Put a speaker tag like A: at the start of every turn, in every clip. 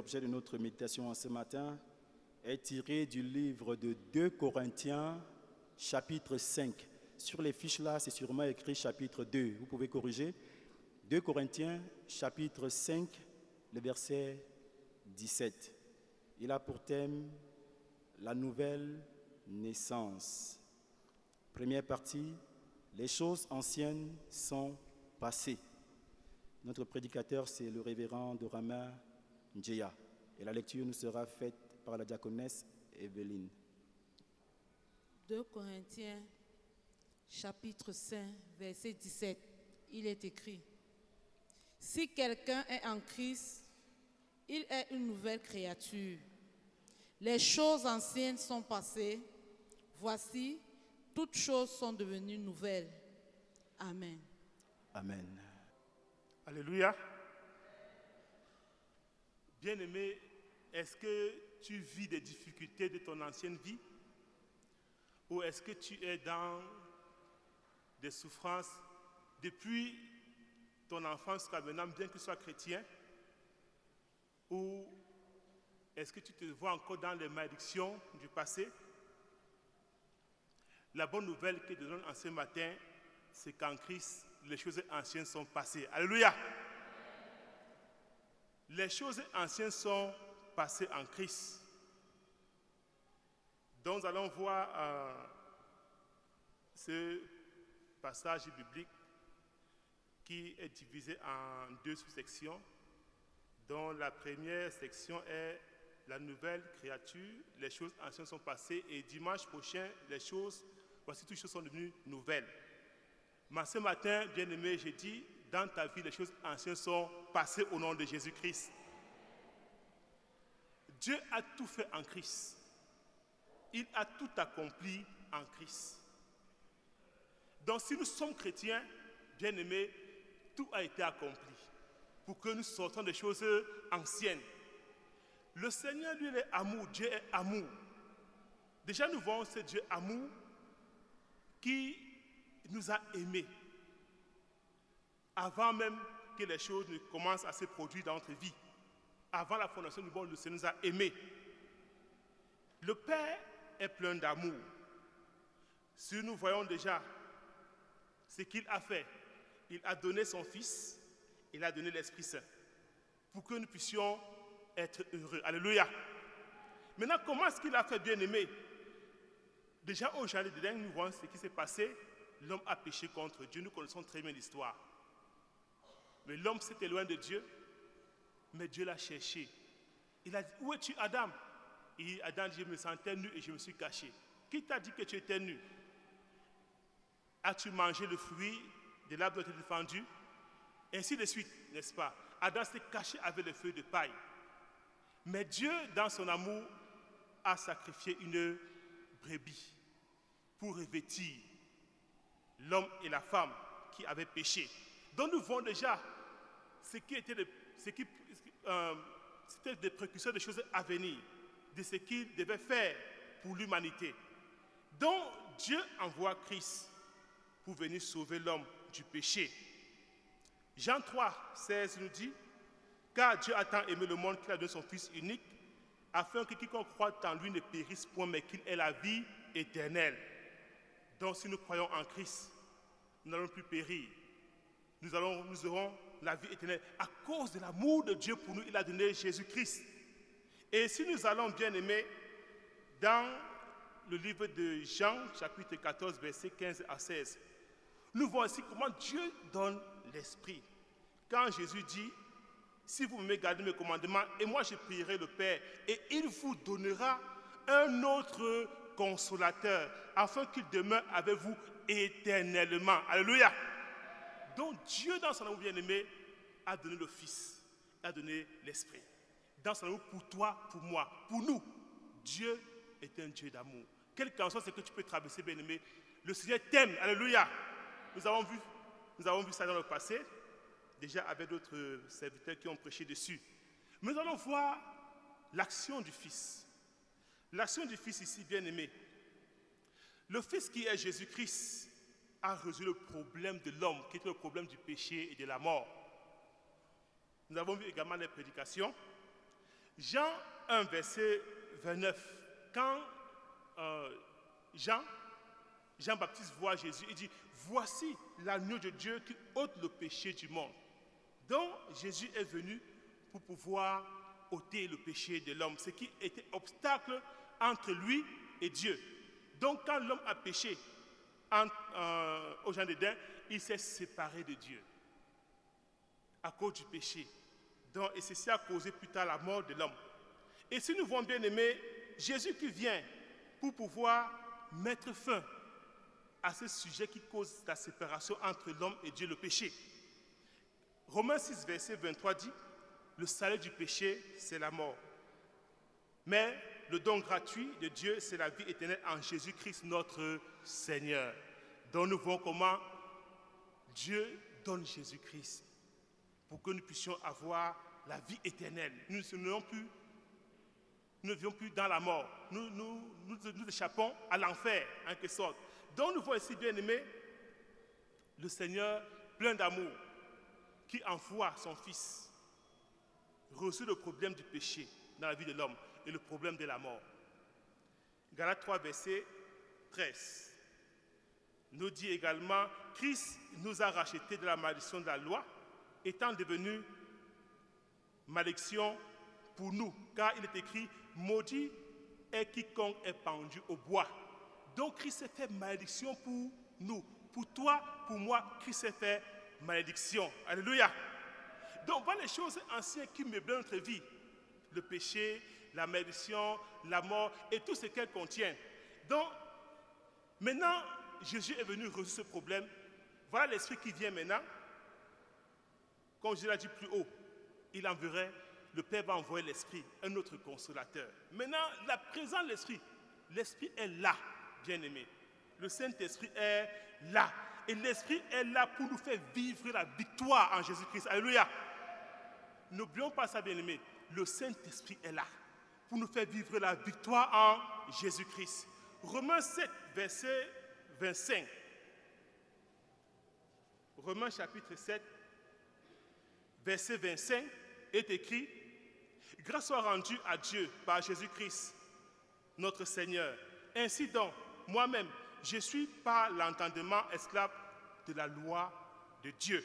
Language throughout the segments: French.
A: l'objet de notre méditation ce matin est tiré du livre de 2 Corinthiens, chapitre 5. Sur les fiches là, c'est sûrement écrit chapitre 2. Vous pouvez corriger. 2 Corinthiens, chapitre 5, le verset 17. Il a pour thème la nouvelle naissance. Première partie, les choses anciennes sont passées. Notre prédicateur, c'est le révérend Dorama Et la lecture nous sera faite par la diaconesse Evelyne.
B: 2 Corinthiens chapitre 5 verset 17, il est écrit, Si quelqu'un est en Christ, il est une nouvelle créature. Les choses anciennes sont passées, voici, toutes choses sont devenues nouvelles. Amen.
A: Amen.
C: Alléluia. Bien-aimé, est-ce que tu vis des difficultés de ton ancienne vie? Ou est-ce que tu es dans des souffrances depuis ton enfance jusqu'à maintenant, bien que tu sois chrétien? Ou est-ce que tu te vois encore dans les malédictions du passé? La bonne nouvelle que je donne en ce matin, c'est qu'en Christ, les choses anciennes sont passées. Alléluia. Les choses anciennes sont passées en Christ. Donc nous allons voir euh, ce passage biblique qui est divisé en deux sous-sections, dont la première section est la nouvelle créature, les choses anciennes sont passées, et dimanche prochain, les choses, voici toutes choses sont devenues nouvelles. Mais ce matin, bien-aimé, j'ai dit, dans ta vie, les choses anciennes sont passées au nom de Jésus-Christ. Dieu a tout fait en Christ. Il a tout accompli en Christ. Donc si nous sommes chrétiens, bien-aimés, tout a été accompli pour que nous sortions des choses anciennes. Le Seigneur, lui, est amour. Dieu est amour. Déjà, nous voyons ce Dieu amour qui nous a aimés avant même que les choses ne commencent à se produire dans notre vie. Avant la fondation du monde, le Seigneur nous a aimés. Le Père est plein d'amour. Si nous voyons déjà ce qu'il a fait, il a donné son Fils, il a donné l'Esprit Saint, pour que nous puissions être heureux. Alléluia. Maintenant, comment est-ce qu'il a fait bien aimer Déjà au jardin nous voyons ce qui s'est passé. L'homme a péché contre Dieu. Nous connaissons très bien l'histoire. Mais l'homme s'était loin de Dieu. Mais Dieu l'a cherché. Il a dit, où es-tu Adam? Et Adam dit, je me sentais nu et je me suis caché. Qui t'a dit que tu étais nu? As-tu mangé le fruit de l'arbre dont tu défendu? Ainsi de suite, n'est-ce pas? Adam s'est caché avec le feu de paille. Mais Dieu, dans son amour, a sacrifié une brebis pour revêtir l'homme et la femme qui avaient péché. Donc nous voyons déjà ce qui était, ce qui, euh, des précurseurs des choses à venir, de ce qu'il devait faire pour l'humanité. Donc Dieu envoie Christ pour venir sauver l'homme du péché. Jean 3, 16 nous dit, car Dieu a tant aimé le monde qu'il a donné son Fils unique, afin que quiconque croit en lui ne périsse point, mais qu'il ait la vie éternelle. Donc si nous croyons en Christ, nous n'allons plus périr. Nous, allons, nous aurons la vie éternelle. À cause de l'amour de Dieu pour nous, il a donné Jésus-Christ. Et si nous allons bien aimer, dans le livre de Jean, chapitre 14, versets 15 à 16, nous voyons aussi comment Dieu donne l'Esprit. Quand Jésus dit, si vous me gardez mes commandements, et moi je prierai le Père, et il vous donnera un autre consolateur, afin qu'il demeure avec vous éternellement. Alléluia. Donc Dieu, dans son amour bien-aimé, a donné le Fils, a donné l'Esprit. Dans son amour pour toi, pour moi, pour nous, Dieu est un Dieu d'amour. Quel qu'en soit que tu peux traverser, bien-aimé, le Seigneur t'aime. Alléluia. Nous avons vu, nous avons vu ça dans le passé, déjà avec d'autres serviteurs qui ont prêché dessus. Mais nous allons voir l'action du Fils. L'action du Fils ici, bien aimé. Le Fils qui est Jésus-Christ a résolu le problème de l'homme, qui était le problème du péché et de la mort. Nous avons vu également les prédications. Jean 1, verset 29. Quand euh, Jean, Jean-Baptiste voit Jésus, il dit, voici l'agneau de Dieu qui ôte le péché du monde. Donc Jésus est venu pour pouvoir ôter le péché de l'homme, ce qui était obstacle entre lui et Dieu. Donc quand l'homme a péché en, euh, au Jean d'Éden, il s'est séparé de Dieu à cause du péché. Donc, et ceci a causé plus tard la mort de l'homme. Et si nous voyons bien aimé, Jésus qui vient pour pouvoir mettre fin à ce sujet qui cause la séparation entre l'homme et Dieu, le péché. Romains 6, verset 23 dit, le salaire du péché, c'est la mort. Mais le don gratuit de Dieu, c'est la vie éternelle en Jésus-Christ, notre Seigneur. Donc nous voyons comment Dieu donne Jésus-Christ pour que nous puissions avoir la vie éternelle. Nous ne vivions plus dans la mort. Nous, nous, échappons à l'enfer, en quelque sorte. Donc nous voyons ici, bien aimé, le Seigneur plein d'amour, qui envoie son Fils résout le problème du péché dans la vie de l'homme et le problème de la mort. Galates 3, verset 13 nous dit également, Christ nous a rachetés de la malédiction de la loi, étant devenu malédiction pour nous, car il est écrit, maudit est quiconque est pendu au bois. Donc Christ s'est fait malédiction pour nous. Pour toi, pour moi, Christ s'est fait malédiction. Alléluia. Donc voilà les choses anciennes qui meublent notre vie. Le péché, la malédiction, la mort et tout ce qu'elle contient. Donc, maintenant, Jésus est venu résoudre ce problème. Voilà l'esprit qui vient maintenant. Comme je l'ai dit plus haut, il enverrait, le Père va envoyer l'esprit, un autre consolateur. Maintenant, la présence de l'esprit, l'esprit est là, bien aimé. Le Saint-Esprit est là. Et l'esprit est là pour nous faire vivre la victoire en Jésus-Christ. Alléluia. N'oublions pas ça, bien aimé. Le Saint-Esprit est là pour nous faire vivre la victoire en Jésus-Christ. Romains 7, verset 25. Romains chapitre 7, verset 25 est écrit, Grâce soit rendue à Dieu par Jésus-Christ, notre Seigneur. Ainsi donc, moi-même, je suis par l'entendement esclave de la loi de Dieu.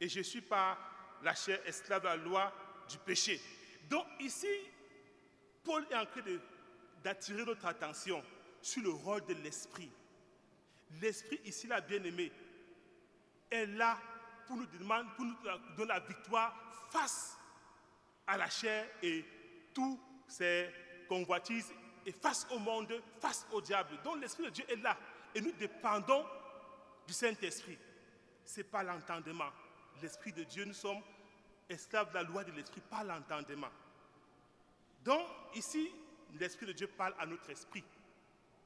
C: Et je suis par la chair esclave de la loi du péché. Donc ici, Paul est en train d'attirer notre attention sur le rôle de l'esprit. L'esprit ici, la bien-aimé, est là pour nous demander, pour nous donner la victoire face à la chair et tous ses convoitises et face au monde, face au diable. Donc l'Esprit de Dieu est là et nous dépendons du Saint-Esprit. Ce n'est pas l'entendement. L'Esprit de Dieu, nous sommes esclaves de la loi de l'Esprit, pas l'entendement. Donc ici, l'Esprit de Dieu parle à notre esprit.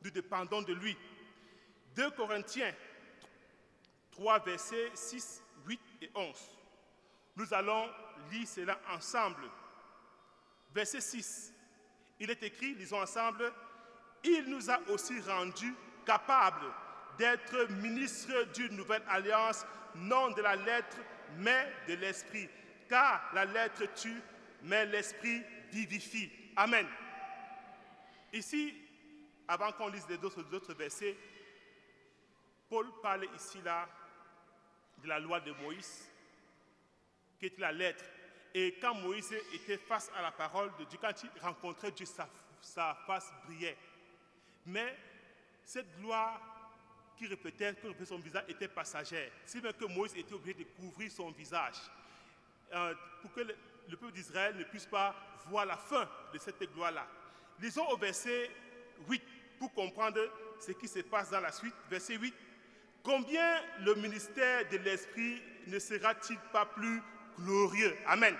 C: Nous dépendons de lui. 2 Corinthiens 3, versets 6, 8 et 11. Nous allons lire cela ensemble. Verset 6. Il est écrit, lisons ensemble, Il nous a aussi rendus capables d'être ministres d'une nouvelle alliance, non de la lettre, mais de l'esprit. Car la lettre tue, mais l'esprit vivifie. Amen. Ici, avant qu'on lise les autres versets, Paul parle ici là de la loi de Moïse, qui est la lettre. Et quand Moïse était face à la parole de Dieu, quand il rencontrait Dieu, sa, face brillait. Mais cette gloire qui répétait, qui répétait son visage était passagère. Si bien que Moïse était obligé de couvrir son visage euh, pour que le, le peuple d'Israël ne puisse pas voir la fin de cette gloire-là. Lisons au verset 8 pour comprendre ce qui se passe dans la suite. Verset 8. Combien le ministère de l'Esprit ne sera-t-il pas plus glorieux? Amen.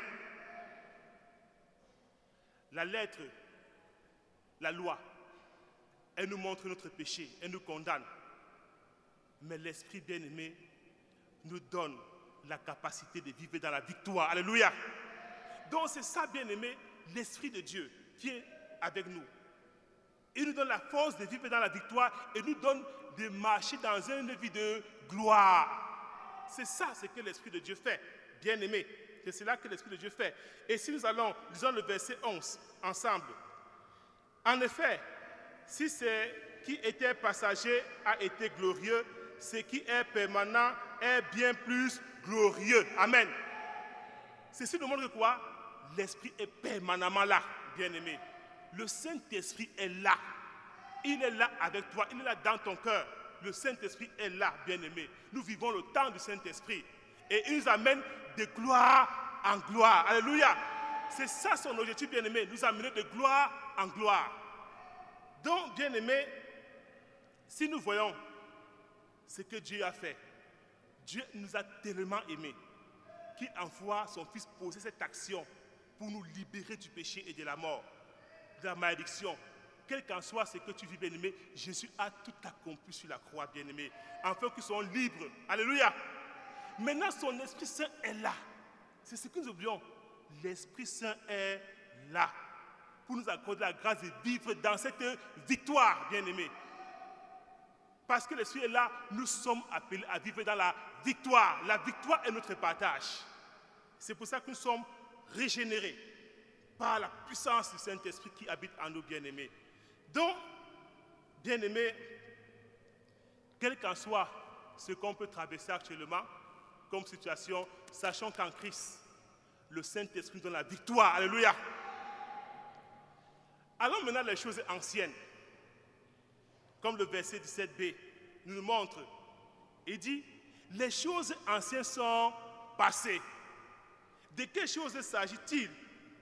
C: La lettre, la loi, elle nous montre notre péché, elle nous condamne. Mais l'Esprit bien-aimé nous donne la capacité de vivre dans la victoire. Alléluia. Donc c'est ça, bien-aimé, l'Esprit de Dieu qui est avec nous. Il nous donne la force de vivre dans la victoire et nous donne de marcher dans une vie de gloire. C'est ça ce que l'Esprit de Dieu fait, bien-aimé. C'est cela que l'Esprit de Dieu fait. Et si nous allons, lisons le verset 11 ensemble. En effet, si ce qui était passager a été glorieux, ce qui est permanent est bien plus glorieux. Amen. Ceci nous montre quoi? L'Esprit est permanemment là, bien-aimé. Le Saint-Esprit est là. Il est là avec toi, il est là dans ton cœur. Le Saint-Esprit est là, bien-aimé. Nous vivons le temps du Saint-Esprit. Et il nous amène de gloire en gloire. Alléluia. C'est ça son objectif, bien-aimé, nous amener de gloire en gloire. Donc, bien-aimé, si nous voyons ce que Dieu a fait, Dieu nous a tellement aimés qu'il envoie son Fils poser cette action pour nous libérer du péché et de la mort, de la malédiction. Quel qu'en soit ce que tu vis, bien-aimé, Jésus a tout accompli sur la croix, bien-aimé, afin qu'ils soient libres. Alléluia. Maintenant, son Esprit Saint est là. C'est ce que nous oublions. L'Esprit Saint est là pour nous accorder la grâce de vivre dans cette victoire, bien-aimé. Parce que l'Esprit est là, nous sommes appelés à vivre dans la victoire. La victoire est notre partage. C'est pour ça que nous sommes régénérés par la puissance du Saint-Esprit qui habite en nous, bien-aimés. Donc, bien-aimés, quel qu'en soit ce qu'on peut traverser actuellement comme situation, sachant qu'en Christ, le Saint-Esprit donne la victoire. Alléluia. Allons maintenant les choses anciennes. Comme le verset 17b nous montre. Il dit, les choses anciennes sont passées. De quelles choses s'agit-il,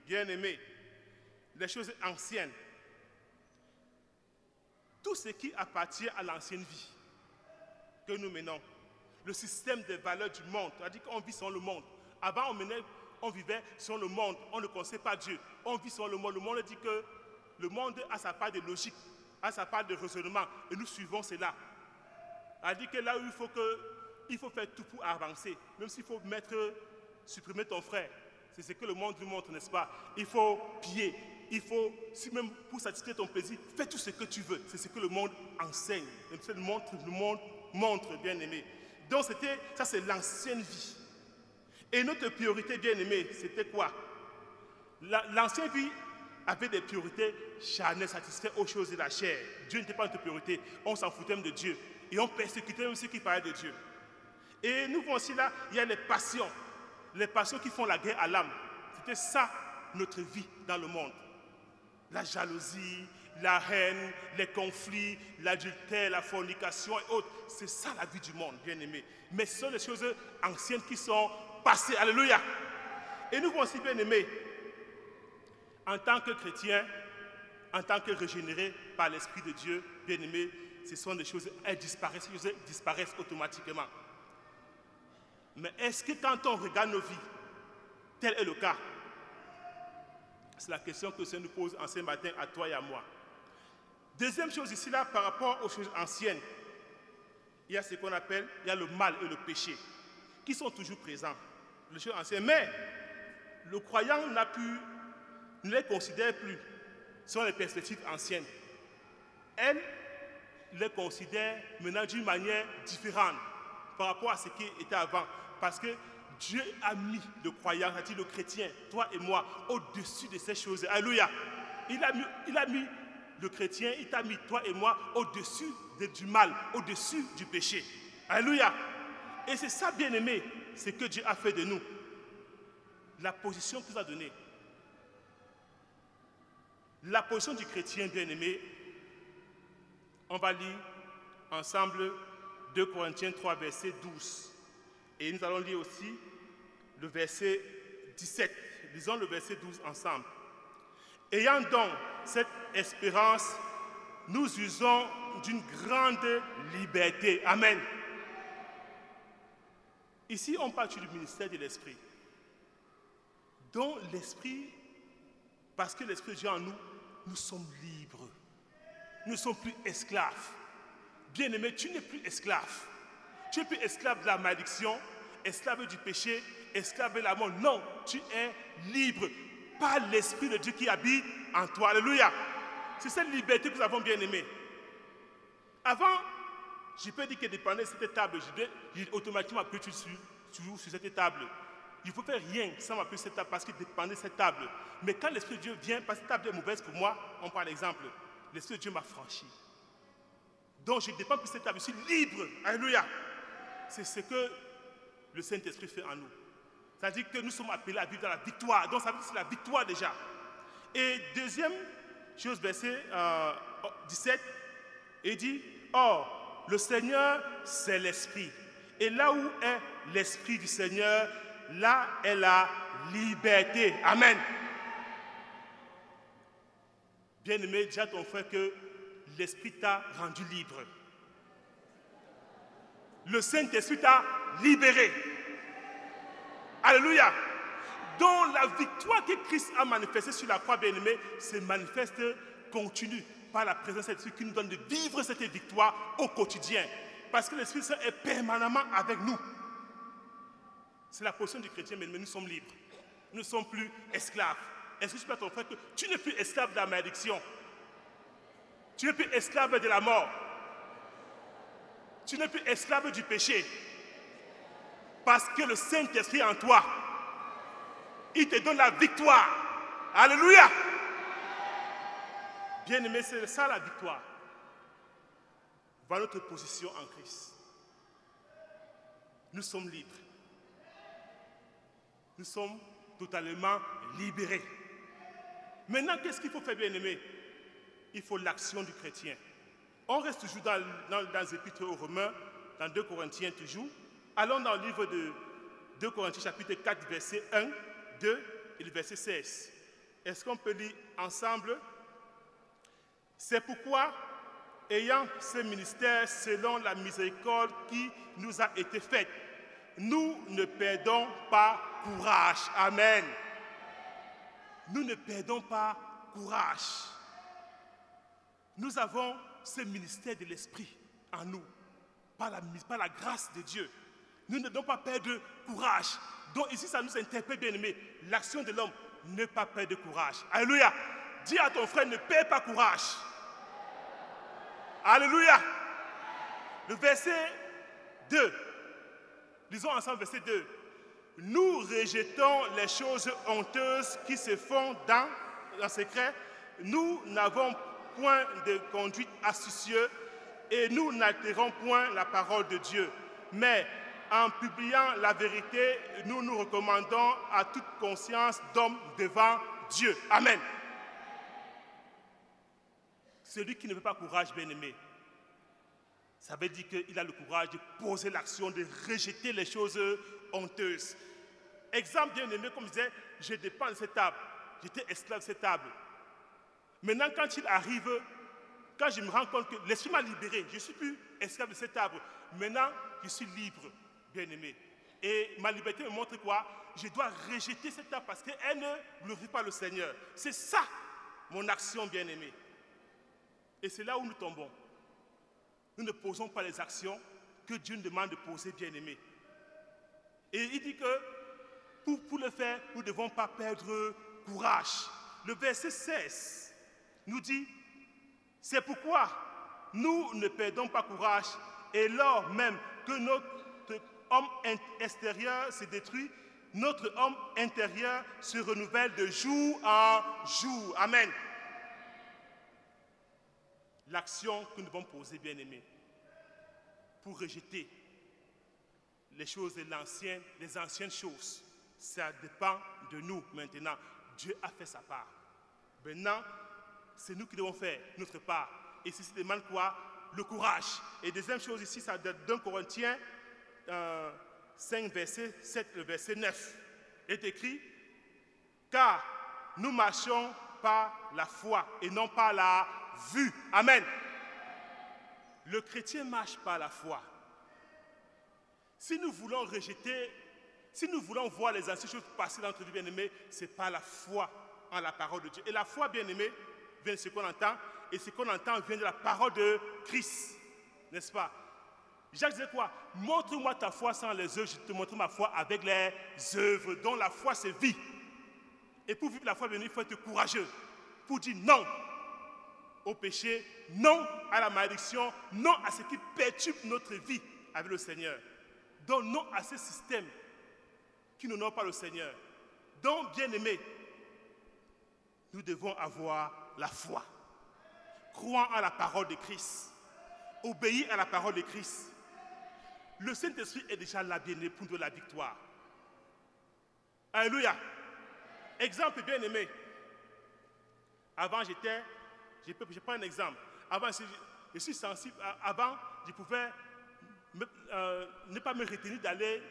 C: bien-aimé? Les choses anciennes. Tout ce qui appartient à l'ancienne vie que nous menons, le système des valeurs du monde, c'est-à-dire qu'on vit sur le monde. Avant, on, menait, on vivait sur le monde, on ne connaissait pas Dieu. On vit sur le monde. Le monde dit que le monde a sa part de logique, a sa part de raisonnement, et nous suivons cela. Dit que là où il faut, que, il faut faire tout pour avancer, même s'il faut mettre, supprimer ton frère. C'est ce que le monde nous montre, n'est-ce pas? Il faut piller, il faut, si même pour satisfaire ton plaisir, fais tout ce que tu veux. C'est ce que le monde enseigne, le monde, le monde montre, bien aimé. Donc c'était, ça c'est l'ancienne vie. Et notre priorité, bien aimé, c'était quoi? L'ancienne vie avait des priorités charnelles, satisfaire aux choses de la chair. Dieu n'était pas notre priorité. On s'en foutait même de Dieu. Et on persécutait même ceux qui parlaient de Dieu. Et nous voyons aussi là, il y a les passions. Les passions qui font la guerre à l'âme. C'était ça notre vie dans le monde. La jalousie, la haine, les conflits, l'adultère, la fornication et autres. C'est ça la vie du monde, bien aimé. Mais ce sont les choses anciennes qui sont passées. Alléluia. Et nous aussi, bien aimé, en tant que chrétien, en tant que régénéré par l'Esprit de Dieu, bien aimé, ce sont des choses, elles disparaissent, choses disparaissent automatiquement. Mais est-ce que quand on regarde nos vies, tel est le cas? C'est la question que ça nous pose en ce matin à toi et à moi. Deuxième chose ici, là, par rapport aux choses anciennes, il y a ce qu'on appelle, il y a le mal et le péché, qui sont toujours présents, les choses anciennes. Mais le croyant n'a pu, ne les considère plus selon les perspectives anciennes. Elle les considère maintenant d'une manière différente par rapport à ce qui était avant. Parce que Dieu a mis le croyant, c'est-à-dire le chrétien, toi et moi, au-dessus de ces choses. Alléluia. Il a mis, il a mis le chrétien, il t'a mis toi et moi au-dessus du mal, au-dessus du péché. Alléluia. Et c'est ça, bien-aimé, ce que Dieu a fait de nous. La position qu'il nous a donnée. La position du chrétien, bien-aimé, on va lire ensemble 2 Corinthiens 3, verset 12. Et nous allons lire aussi le verset 17. Lisons le verset 12 ensemble. Ayant donc cette espérance, nous usons d'une grande liberté. Amen. Ici, on parle du ministère de l'Esprit. Dont l'Esprit, parce que l'Esprit de Dieu en nous, nous sommes libres. Nous ne sommes plus esclaves. Bien-aimé, tu n'es plus esclave. Tu n'es plus esclave de la malédiction, esclave du péché, esclave de la mort. Non, tu es libre par l'Esprit de Dieu qui habite en toi. Alléluia. C'est cette liberté que nous avons bien aimée. Avant, je peux dire que dépendait de cette table, je automatiquement sur, sur, sur cette table. Il ne faut faire rien sans m'appeler cette table parce qu'il dépendait de cette table. Mais quand l'Esprit de Dieu vient, parce que cette table est mauvaise pour moi, on prend l'exemple. L'Esprit de Dieu m'a franchi. Donc je dépends plus cette table, je libre. Alléluia. C'est ce que le Saint-Esprit fait en nous. C'est-à-dire que nous sommes appelés à vivre dans la victoire. Donc ça veut dire que c'est la victoire déjà. Et deuxième chose, verset 17, il dit, Or, le Seigneur, c'est l'Esprit. Et là où est l'Esprit du Seigneur, là est la liberté. Amen. Bien-aimé, dis à ton frère que l'Esprit t'a rendu libre. Le Saint-Esprit t'a libéré. Alléluia. Donc la victoire que Christ a manifestée sur la croix, bien-aimé, se manifeste continue par la présence de l'Esprit qui nous donne de vivre cette victoire au quotidien. Parce que l'Esprit Saint est permanemment avec nous. C'est la position du chrétien, mais nous sommes libres. Nous ne sommes plus esclaves. Est-ce que peux que tu n'es plus esclave de la malédiction Tu n'es plus esclave de la mort. Tu n'es plus esclave du péché. Parce que le Saint-Esprit en toi, il te donne la victoire. Alléluia. Bien-aimé, c'est ça la victoire. Voilà notre position en Christ. Nous sommes libres. Nous sommes totalement libérés. Maintenant, qu'est-ce qu'il faut faire, bien-aimé? Il faut l'action du chrétien. On reste toujours dans, dans, les épîtres aux Romains, dans 2 Corinthiens toujours. Allons dans le livre de 2 Corinthiens, chapitre 4, verset 1, 2 et le verset 16. Est-ce qu'on peut lire ensemble? C'est pourquoi, ayant ce ministère selon la miséricorde qui nous a été faite, nous ne perdons pas courage. Amen. Nous ne perdons pas courage. Nous avons ce ministère de l'Esprit en nous, par la, grâce de Dieu. Nous ne devons pas perdre courage. Donc ici, ça nous interpelle, bien aimé. L'action de l'homme, ne pas perdre courage. Alléluia. Dis à ton frère, ne perds pas courage. Alléluia. Le verset 2. Lisons ensemble verset 2. Nous rejetons les choses honteuses qui se font dans le secret. Nous n'avons point de conduite astucieuse et nous n'altérons point la parole de Dieu. Mais en publiant la vérité, nous nous recommandons à toute conscience d'homme devant Dieu. Amen. Celui qui ne veut pas courage, bien-aimé, ça veut dire qu'il a le courage de poser l'action, de rejeter les choses honteuses. Exemple bien-aimé, comme je disais, je dépends de cette table. J'étais esclave de cette table. Maintenant, quand il arrive, quand je me rends compte que l'esprit m'a libéré, je ne suis plus esclave de cet arbre. Maintenant, je suis libre, bien-aimé. Et ma liberté me montre quoi? Je dois rejeter cet arbre parce qu'elle ne glorifie pas le Seigneur. C'est ça, mon action, bien-aimé. Et c'est là où nous tombons. Nous ne posons pas les actions que Dieu nous demande de poser, bien-aimé. Et il dit que pour, pour le faire, nous ne devons pas perdre courage. Le verset 16 nous dit, c'est pourquoi nous ne perdons pas courage et lors même que notre homme extérieur se détruit, notre homme intérieur se renouvelle de jour en jour. Amen. L'action que nous devons poser, bien aimés, pour rejeter les choses de les anciennes choses, ça dépend de nous maintenant. Dieu a fait sa part. Maintenant, c'est nous qui devons faire notre part. Et ceci demande quoi? Le courage. Et deuxième chose ici, ça date d'un Corinthiens 5, euh, verset 7, le verset 9. est écrit Car nous marchons par la foi et non par la vue. Amen. Le chrétien marche par la foi. Si nous voulons rejeter, si nous voulons voir les anciennes choses passer dans notre vie bien-aimée, c'est par la foi en la parole de Dieu. Et la foi, bien-aimée, vient de ce qu'on entend, et ce qu'on entend vient de la parole de Christ. N'est-ce pas? Jacques disait quoi? Montre-moi ta foi sans les œuvres, je te montre ma foi avec les œuvres, dont la foi c'est vie. Et pour vivre la foi, il faut être courageux. Pour dire non au péché, non à la malédiction, non à ce qui perturbe notre vie avec le Seigneur. Donc non à ce système qui n'honorent pas le Seigneur. Donc, bien aimés, nous devons avoir la foi, croire à la parole de Christ, obéir à la parole de Christ. Le Saint-Esprit est déjà là, bien pour nous la victoire. Alléluia. Exemple bien aimé. Avant, j'étais, je prends un exemple. Avant, je suis sensible. Avant, je pouvais euh, ne pas me retenir d'aller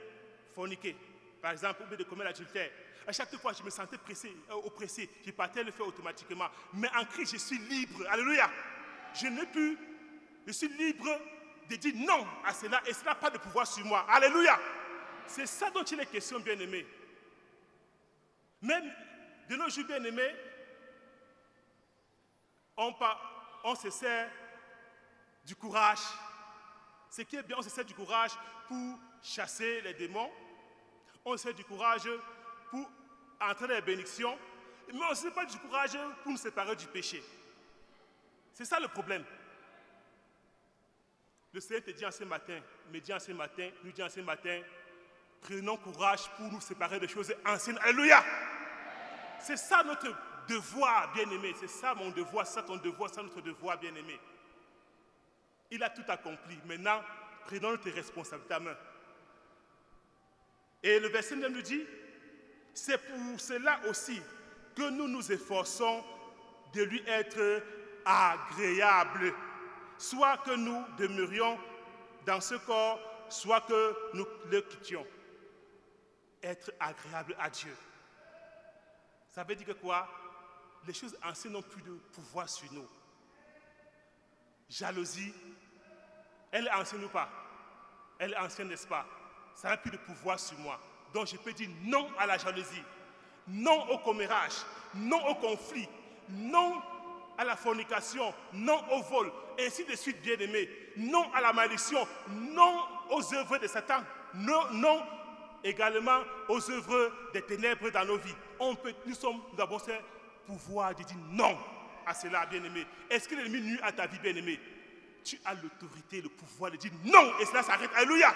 C: forniquer. Par exemple, ou de commettre l'adultère. À chaque fois, je me sentais pressé, euh, oppressé. Je partais le faire automatiquement. Mais en Christ, je suis libre. Alléluia. Je n'ai plus. Je suis libre de dire non à cela et cela n'a pas de pouvoir sur moi. Alléluia. C'est ça dont il est question, bien-aimé. Même de nos jours, bien-aimés, on, on se sert du courage. Ce qui est bien, on se sert du courage pour chasser les démons. On se sert du courage pour entrer dans les bénédictions. Mais on ne se pas du courage pour nous séparer du péché. C'est ça le problème. Le Seigneur te dit en ce matin, me dit en ce matin, nous dit en ce matin, prenons courage pour nous séparer des choses anciennes. Alléluia. C'est ça notre devoir, bien-aimé. C'est ça mon devoir, ça ton devoir, c'est notre devoir, bien-aimé. Il a tout accompli. Maintenant, prenons tes responsabilités à main. Et le verset 9 nous dit, c'est pour cela aussi que nous nous efforçons de lui être agréable, soit que nous demeurions dans ce corps, soit que nous le quittions. Être agréable à Dieu. Ça veut dire que quoi? Les choses anciennes n'ont plus de pouvoir sur nous. Jalousie, elle est ancienne ou pas? Elle est ancienne, n'est-ce pas? Ça n'a plus de pouvoir sur moi. Donc je peux dire non à la jalousie, non au commérage, non au conflit, non à la fornication, non au vol, ainsi de suite, bien aimé, non à la malédiction, non aux œuvres de Satan, non, non également aux œuvres des ténèbres dans nos vies. On peut, nous, sommes, nous avons ce pouvoir de dire non à cela, bien-aimé. Est-ce que l'ennemi nuit à ta vie, bien-aimé? Tu as l'autorité, le pouvoir de dire non, et cela s'arrête. Alléluia.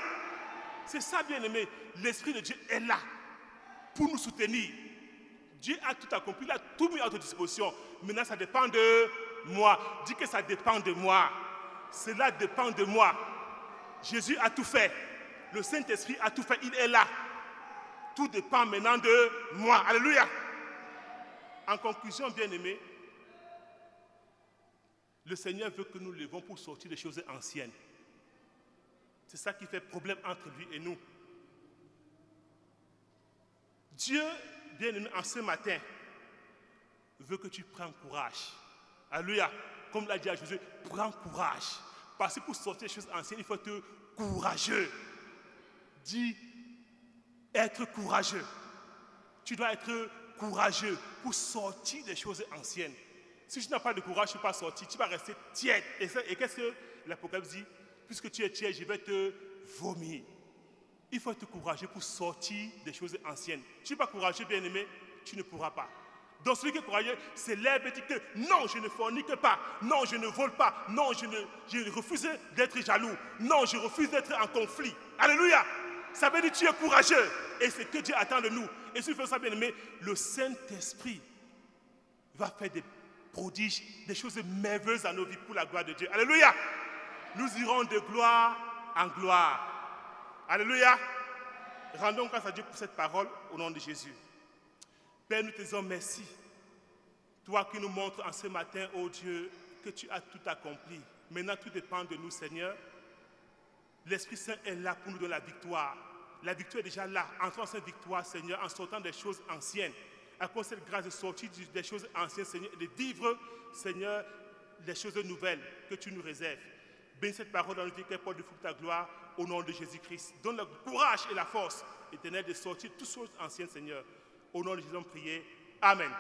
C: C'est ça, bien-aimé. L'Esprit de Dieu est là pour nous soutenir. Dieu a tout accompli, il a tout mis à notre disposition. Maintenant, ça dépend de moi. Dis que ça dépend de moi. Cela dépend de moi. Jésus a tout fait. Le Saint-Esprit a tout fait, il est là. Tout dépend maintenant de moi. Alléluia. En conclusion, bien aimé, le Seigneur veut que nous levons pour sortir des choses anciennes. C'est ça qui fait problème entre lui et nous. Dieu, bien aimé, en ce matin, veut que tu prennes courage. Alléluia. Comme l'a dit à Jésus, prends courage. Parce que pour sortir des choses anciennes, il faut être courageux dit être courageux. Tu dois être courageux pour sortir des choses anciennes. Si tu n'as pas de courage, tu ne peux pas sortir, tu vas rester tiède. Et, qu'est-ce que l'Apocalypse dit? Puisque tu es tiède, je vais te vomir. Il faut être courageux pour sortir des choses anciennes. Tu n'es pas courageux, bien-aimé, tu ne pourras pas. Donc celui qui est courageux l'herbe et dit que non, je ne fornique pas, non, je ne vole pas, non, je, refuse d'être jaloux, non, je refuse d'être en conflit. Alléluia. Ça veut dire que tu es courageux. Et c'est que Dieu attend de nous. Et si tu fais ça, bien aimé, le Saint-Esprit va faire des prodiges, des choses merveilleuses à nos vies pour la gloire de Dieu. Alléluia. Nous irons de gloire en gloire. Alléluia. Rendons grâce à Dieu pour cette parole au nom de Jésus. Père, nous te disons merci. Toi qui nous montres en ce matin, oh Dieu, que tu as tout accompli. Maintenant, tout dépend de nous, Seigneur. L'Esprit Saint est là pour nous donner la victoire. La victoire est déjà là. Entrons dans cette victoire, Seigneur, en sortant des choses anciennes. À cause cette grâce de sortir des choses anciennes, Seigneur, et de vivre, Seigneur, les choses nouvelles que tu nous réserves. Bénis cette parole dans notre vie, qu'elle porte de ta gloire, au nom de Jésus-Christ. Donne le courage et la force éternelle de sortir toutes choses anciennes, Seigneur. Au nom de Jésus, on prie. Amen.